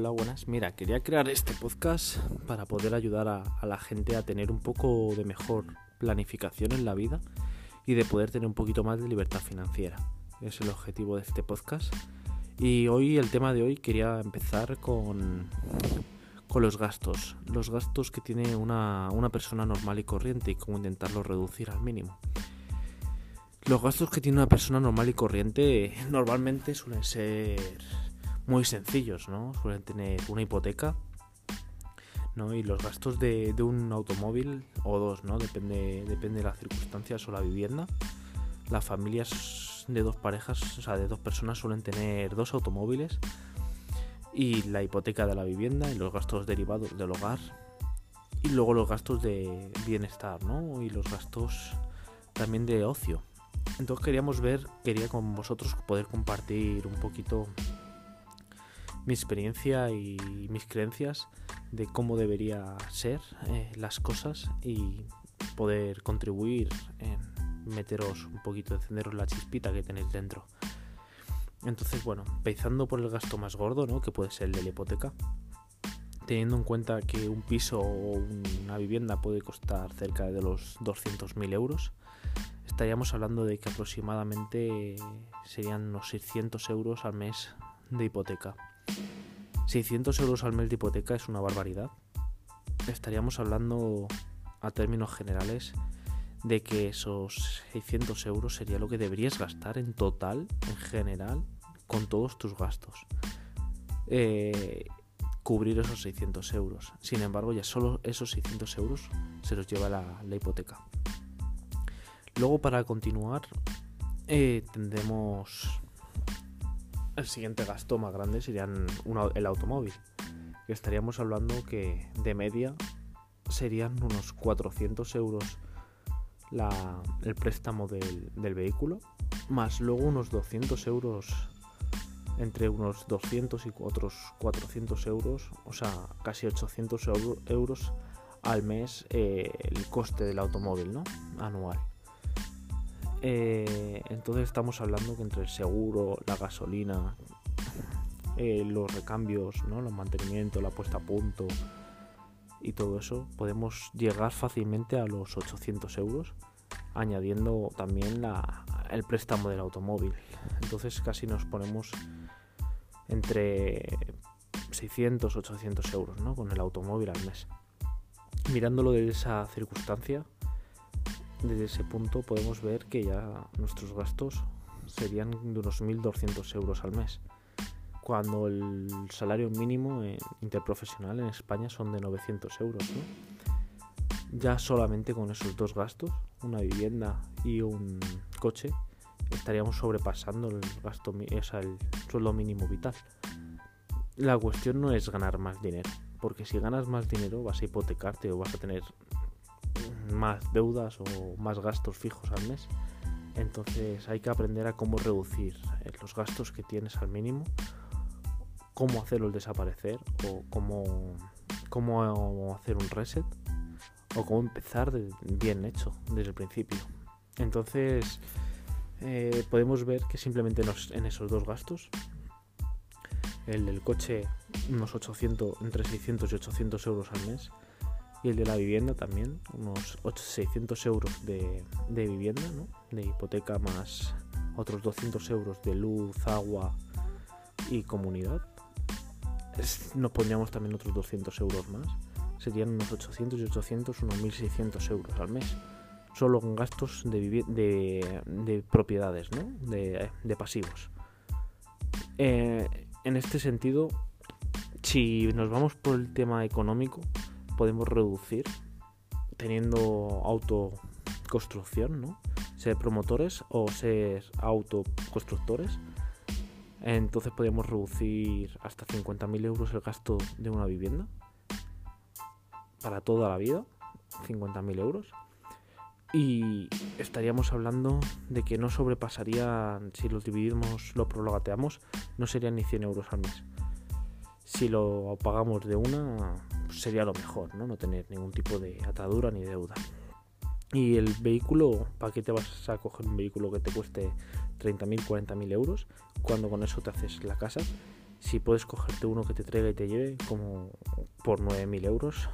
Hola, buenas. Mira, quería crear este podcast para poder ayudar a, a, la gente a tener un poco de mejor planificación en la vida y de poder tener un poquito más de libertad financiera. Es el objetivo de este podcast. Y hoy, el tema de hoy, quería empezar con, con los gastos. Los gastos que tiene una, una persona normal y corriente y cómo intentarlos reducir al mínimo. Los gastos que tiene una persona normal y corriente normalmente suelen ser muy sencillos, ¿no? Suelen tener una hipoteca, ¿no? Y los gastos de, de, un automóvil o dos, ¿no? Depende, depende de las circunstancias o la vivienda. Las familias de dos parejas, o sea, de dos personas suelen tener dos automóviles y la hipoteca de la vivienda y los gastos derivados del hogar y luego los gastos de bienestar, ¿no? Y los gastos también de ocio. Entonces queríamos ver, quería con vosotros poder compartir un poquito mi experiencia y mis creencias de cómo debería ser eh, las cosas y poder contribuir en meteros un poquito, encenderos la chispita que tenéis dentro. Entonces, bueno, empezando por el gasto más gordo, ¿no? Que puede ser el de la hipoteca. Teniendo en cuenta que un piso o una vivienda puede costar cerca de los 200.000 euros, estaríamos hablando de que aproximadamente serían unos 600 euros al mes de hipoteca. 600 euros al mes de hipoteca es una barbaridad. Estaríamos hablando a términos generales de que esos 600 euros sería lo que deberías gastar en total, en general, con todos tus gastos. Eh, cubrir esos 600 euros. Sin embargo, ya solo esos 600 euros se los lleva la, hipoteca. Luego, para continuar, eh, tendremos el siguiente gasto más grande serían una, el automóvil. Que estaríamos hablando que de media serían unos 400 euros el préstamo del, vehículo, más luego unos 200 euros, entre unos 200 y otros 400 euros, o sea, casi 800 euro, euros al mes eh, el coste del automóvil, ¿no? Anual. Eh, entonces estamos hablando que entre el seguro, la gasolina, eh, los recambios, ¿no? los mantenimientos, la puesta a punto y todo eso, podemos llegar fácilmente a los 800 euros, añadiendo también el préstamo del automóvil. Entonces casi nos ponemos entre 600, 800 euros con el automóvil al mes. Mirándolo desde esa circunstancia, desde ese punto podemos ver que ya nuestros gastos serían de unos 1.200 euros al mes, cuando el salario mínimo interprofesional en España son de 900 euros. ¿no? Ya solamente con esos dos gastos, una vivienda y un coche, estaríamos sobrepasando el gasto, o sea, el sueldo mínimo vital. La cuestión no es ganar más dinero, porque si ganas más dinero vas a hipotecarte o vas a tener más deudas o más gastos fijos al mes. Entonces hay que aprender a cómo reducir eh, los gastos que tienes al mínimo, cómo hacerlos desaparecer o cómo, cómo hacer un reset o cómo empezar bien hecho desde el principio. Entonces eh, podemos ver que simplemente nos, en esos dos gastos, el del coche unos 800, entre 600 y 800 euros al mes, y el de la vivienda también, unos 600 euros de, de vivienda, ¿no? de hipoteca más otros 200 euros de luz, agua y comunidad. Nos pondríamos también otros 200 euros más. Serían unos 800 y 800, unos 1600 euros al mes. Solo con gastos de, de, de propiedades, ¿no? de, de pasivos. Eh, en este sentido, si nos vamos por el tema económico, podemos reducir teniendo autoconstrucción, ¿no? Ser promotores o ser autoconstructores. Entonces podríamos reducir hasta 50.000 euros el gasto de una vivienda para toda la vida, 50.000 euros. Y estaríamos hablando de que no sobrepasaría, si los dividimos, lo prologateamos, no serían ni 100 euros al mes. Si lo pagamos de una, sería lo mejor, ¿no? No tener ningún tipo de atadura ni deuda. Y el vehículo, ¿para qué te vas a coger un vehículo que te cueste 30.000, 40.000 euros? Cuando con eso te haces la casa si puedes cogerte uno que te traiga y te lleve como por 9.000 euros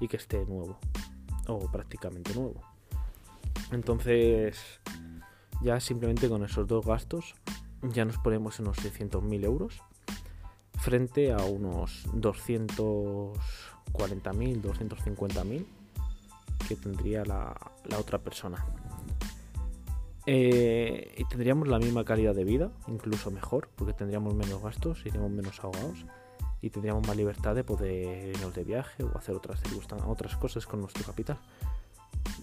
y que esté nuevo o prácticamente nuevo. Entonces ya simplemente con esos dos gastos ya nos ponemos en unos 600.000 euros frente a unos 240.000, 250.000 que tendría la, otra persona. Eh, y tendríamos la misma calidad de vida, incluso mejor, porque tendríamos menos gastos, iríamos menos ahogados y tendríamos más libertad de poder irnos de viaje o hacer otras, otras cosas con nuestro capital.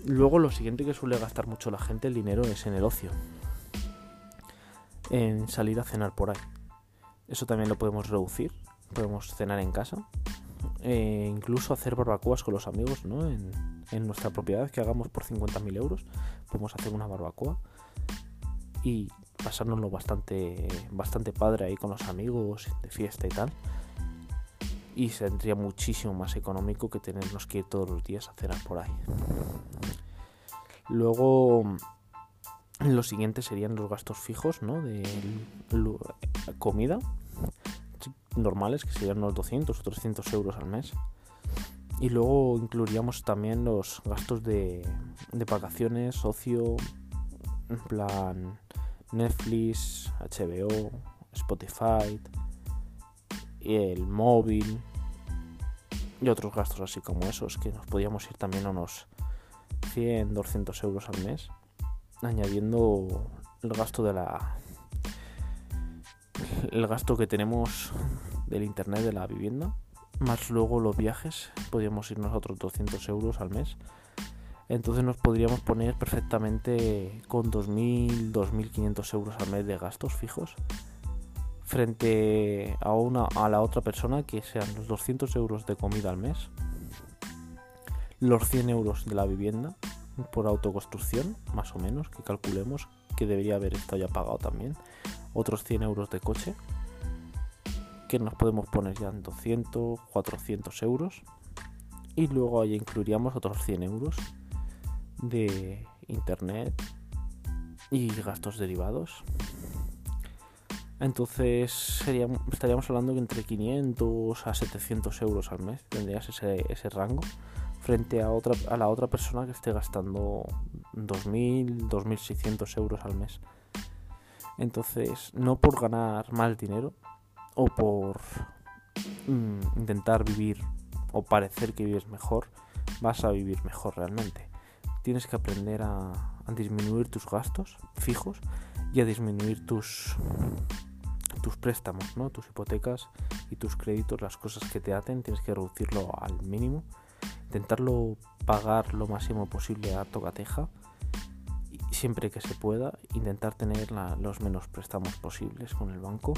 Luego lo siguiente que suele gastar mucho la gente el dinero es en el ocio, en salir a cenar por ahí. Eso también lo podemos reducir, podemos cenar en casa, e incluso hacer barbacoas con los amigos ¿no? en, nuestra propiedad que hagamos por 50.000 euros. Podemos hacer una barbacoa y pasárnoslo bastante, bastante padre ahí con los amigos, de fiesta y tal. Y sería muchísimo más económico que tenernos que ir todos los días a cenar por ahí. Luego, lo siguiente serían los gastos fijos, ¿no? De comida normales, que serían unos 200 o 300 euros al mes. Y luego incluiríamos también los gastos de, de vacaciones, ocio, en plan Netflix, HBO, Spotify, y el móvil y otros gastos así como esos que nos podíamos ir también a unos 100, 200 euros al mes, añadiendo el gasto de la el gasto que tenemos del internet de la vivienda más luego los viajes, podríamos irnos a otros 200 euros al mes. Entonces nos podríamos poner perfectamente con 2.000, 2.500 euros al mes de gastos fijos frente a, una, a la otra persona que sean los 200 euros de comida al mes, los 100 euros de la vivienda por autoconstrucción, más o menos, que calculemos que debería haber estado ya pagado también, otros 100 euros de coche, que nos podemos poner ya en 200, 400 euros. Y luego ahí incluiríamos otros 100 euros de internet y gastos derivados. Entonces estaríamos hablando que entre 500 a 700 euros al mes tendrías ese, ese rango frente a, otra, a la otra persona que esté gastando 2.000, 2.600 euros al mes. Entonces, no por ganar más dinero, o por mm, intentar vivir o parecer que vives mejor, vas a vivir mejor realmente. Tienes que aprender a, disminuir tus gastos fijos y a disminuir tus tus préstamos, ¿no? tus hipotecas y tus créditos, las cosas que te aten, tienes que reducirlo al mínimo, intentarlo pagar lo máximo posible a tocateja siempre que se pueda, intentar tener los menos préstamos posibles con el banco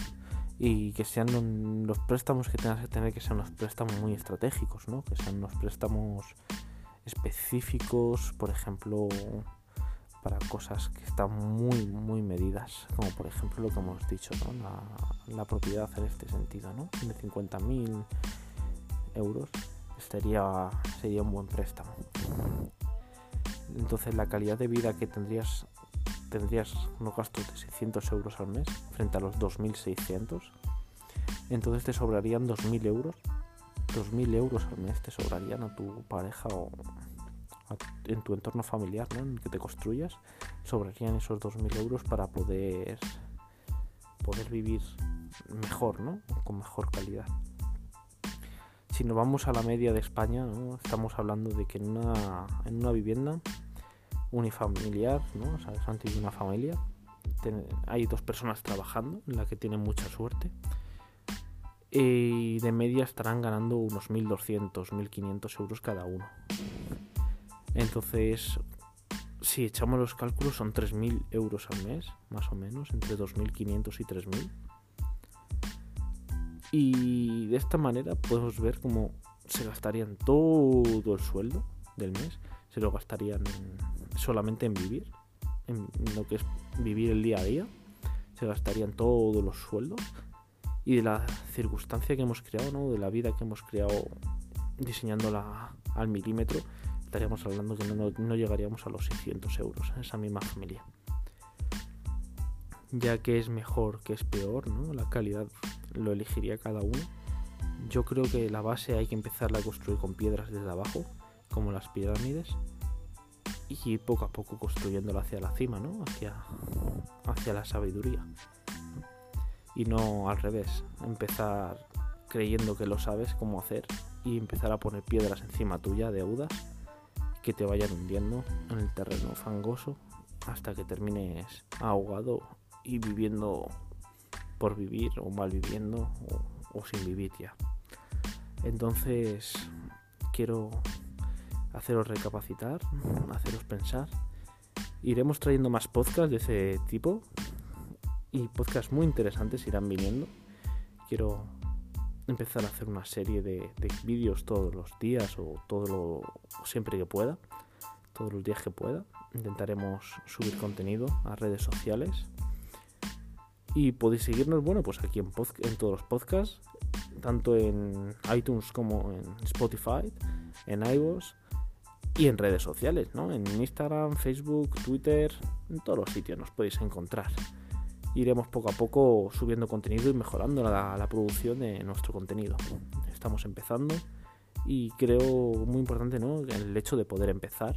y que sean los préstamos que tengas que tener que sean unos préstamos muy estratégicos, ¿no? Que sean unos préstamos específicos, por ejemplo, para cosas que están muy, muy medidas, como por ejemplo lo que hemos dicho, ¿no? La, propiedad en este sentido, ¿no? De 50.000 euros estaría, sería un buen préstamo. Entonces la calidad de vida que tendrías tendrías unos gastos de 600 euros al mes frente a los 2.600. Entonces te sobrarían 2.000 euros. 2.000 euros al mes te sobrarían a tu pareja o en tu entorno familiar ¿no? en el que te construyas. Sobrarían esos 2.000 euros para poder, poder vivir mejor, ¿no? con mejor calidad. Si nos vamos a la media de España, estamos hablando de que en una, en una vivienda unifamiliar, ¿no? O sea, una familia. hay dos personas trabajando, la que tienen mucha suerte. Y de media estarán ganando unos 1.200, 1.500 euros cada uno. Entonces, si echamos los cálculos, son 3.000 euros al mes, más o menos, entre 2.500 y 3.000. Y de esta manera podemos ver cómo se gastarían todo el sueldo del mes, se lo gastarían en solamente en vivir, en lo que es vivir el día a día, se gastarían todos los sueldos y de la circunstancia que hemos creado, ¿no? de la vida que hemos creado diseñándola al milímetro, estaríamos hablando que no, llegaríamos a los 600 euros en esa misma familia. Ya que es mejor que es peor, ¿no? La calidad, lo elegiría cada uno. Yo creo que la base hay que empezarla a construir con piedras desde abajo, como las pirámides, y poco a poco construyéndola hacia la cima, ¿no? Hacia, hacia la sabiduría. Y no al revés, empezar creyendo que lo sabes cómo hacer y empezar a poner piedras encima tuya, deudas, que te vayan hundiendo en el terreno fangoso hasta que termines ahogado y viviendo por vivir o mal viviendo o, sin vivir ya. Entonces quiero haceros recapacitar, haceros pensar. Iremos trayendo más podcasts de ese tipo y podcasts muy interesantes irán viniendo. Quiero empezar a hacer una serie de, vídeos todos los días o todo lo, siempre que pueda, todos los días que pueda. Intentaremos subir contenido a redes sociales. Y podéis seguirnos, bueno, pues aquí en, todos los podcasts, tanto en iTunes como en Spotify, en iVoox y en redes sociales, ¿no? En Instagram, Facebook, Twitter, en todos los sitios nos podéis encontrar iremos poco a poco subiendo contenido y mejorando la, producción de nuestro contenido. Estamos empezando y creo muy importante ¿no? el hecho de poder empezar.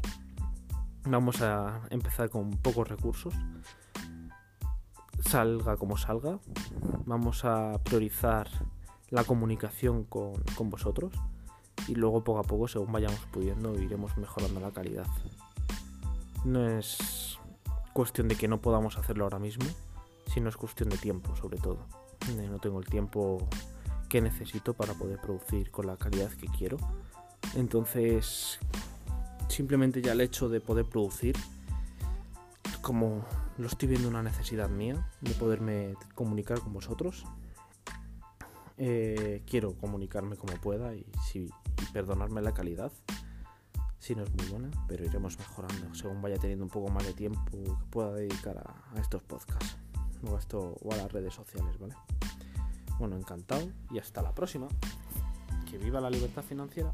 Vamos a empezar con pocos recursos, salga como salga. Vamos a priorizar la comunicación con, con vosotros y luego poco a poco, según vayamos pudiendo, iremos mejorando la calidad. No es cuestión de que no podamos hacerlo ahora mismo, no es cuestión de tiempo, sobre todo. Eh, no tengo el tiempo que necesito para poder producir con la calidad que quiero. Entonces, simplemente ya el hecho de poder producir, como lo estoy viendo una necesidad mía, de poderme comunicar con vosotros, eh, quiero comunicarme como pueda y, si, perdonarme la calidad si no es muy buena, pero iremos mejorando según vaya teniendo un poco más de tiempo que pueda dedicar a estos podcasts o, esto, o a las redes sociales, ¿vale? Bueno, encantado y hasta la próxima. Que viva la libertad financiera.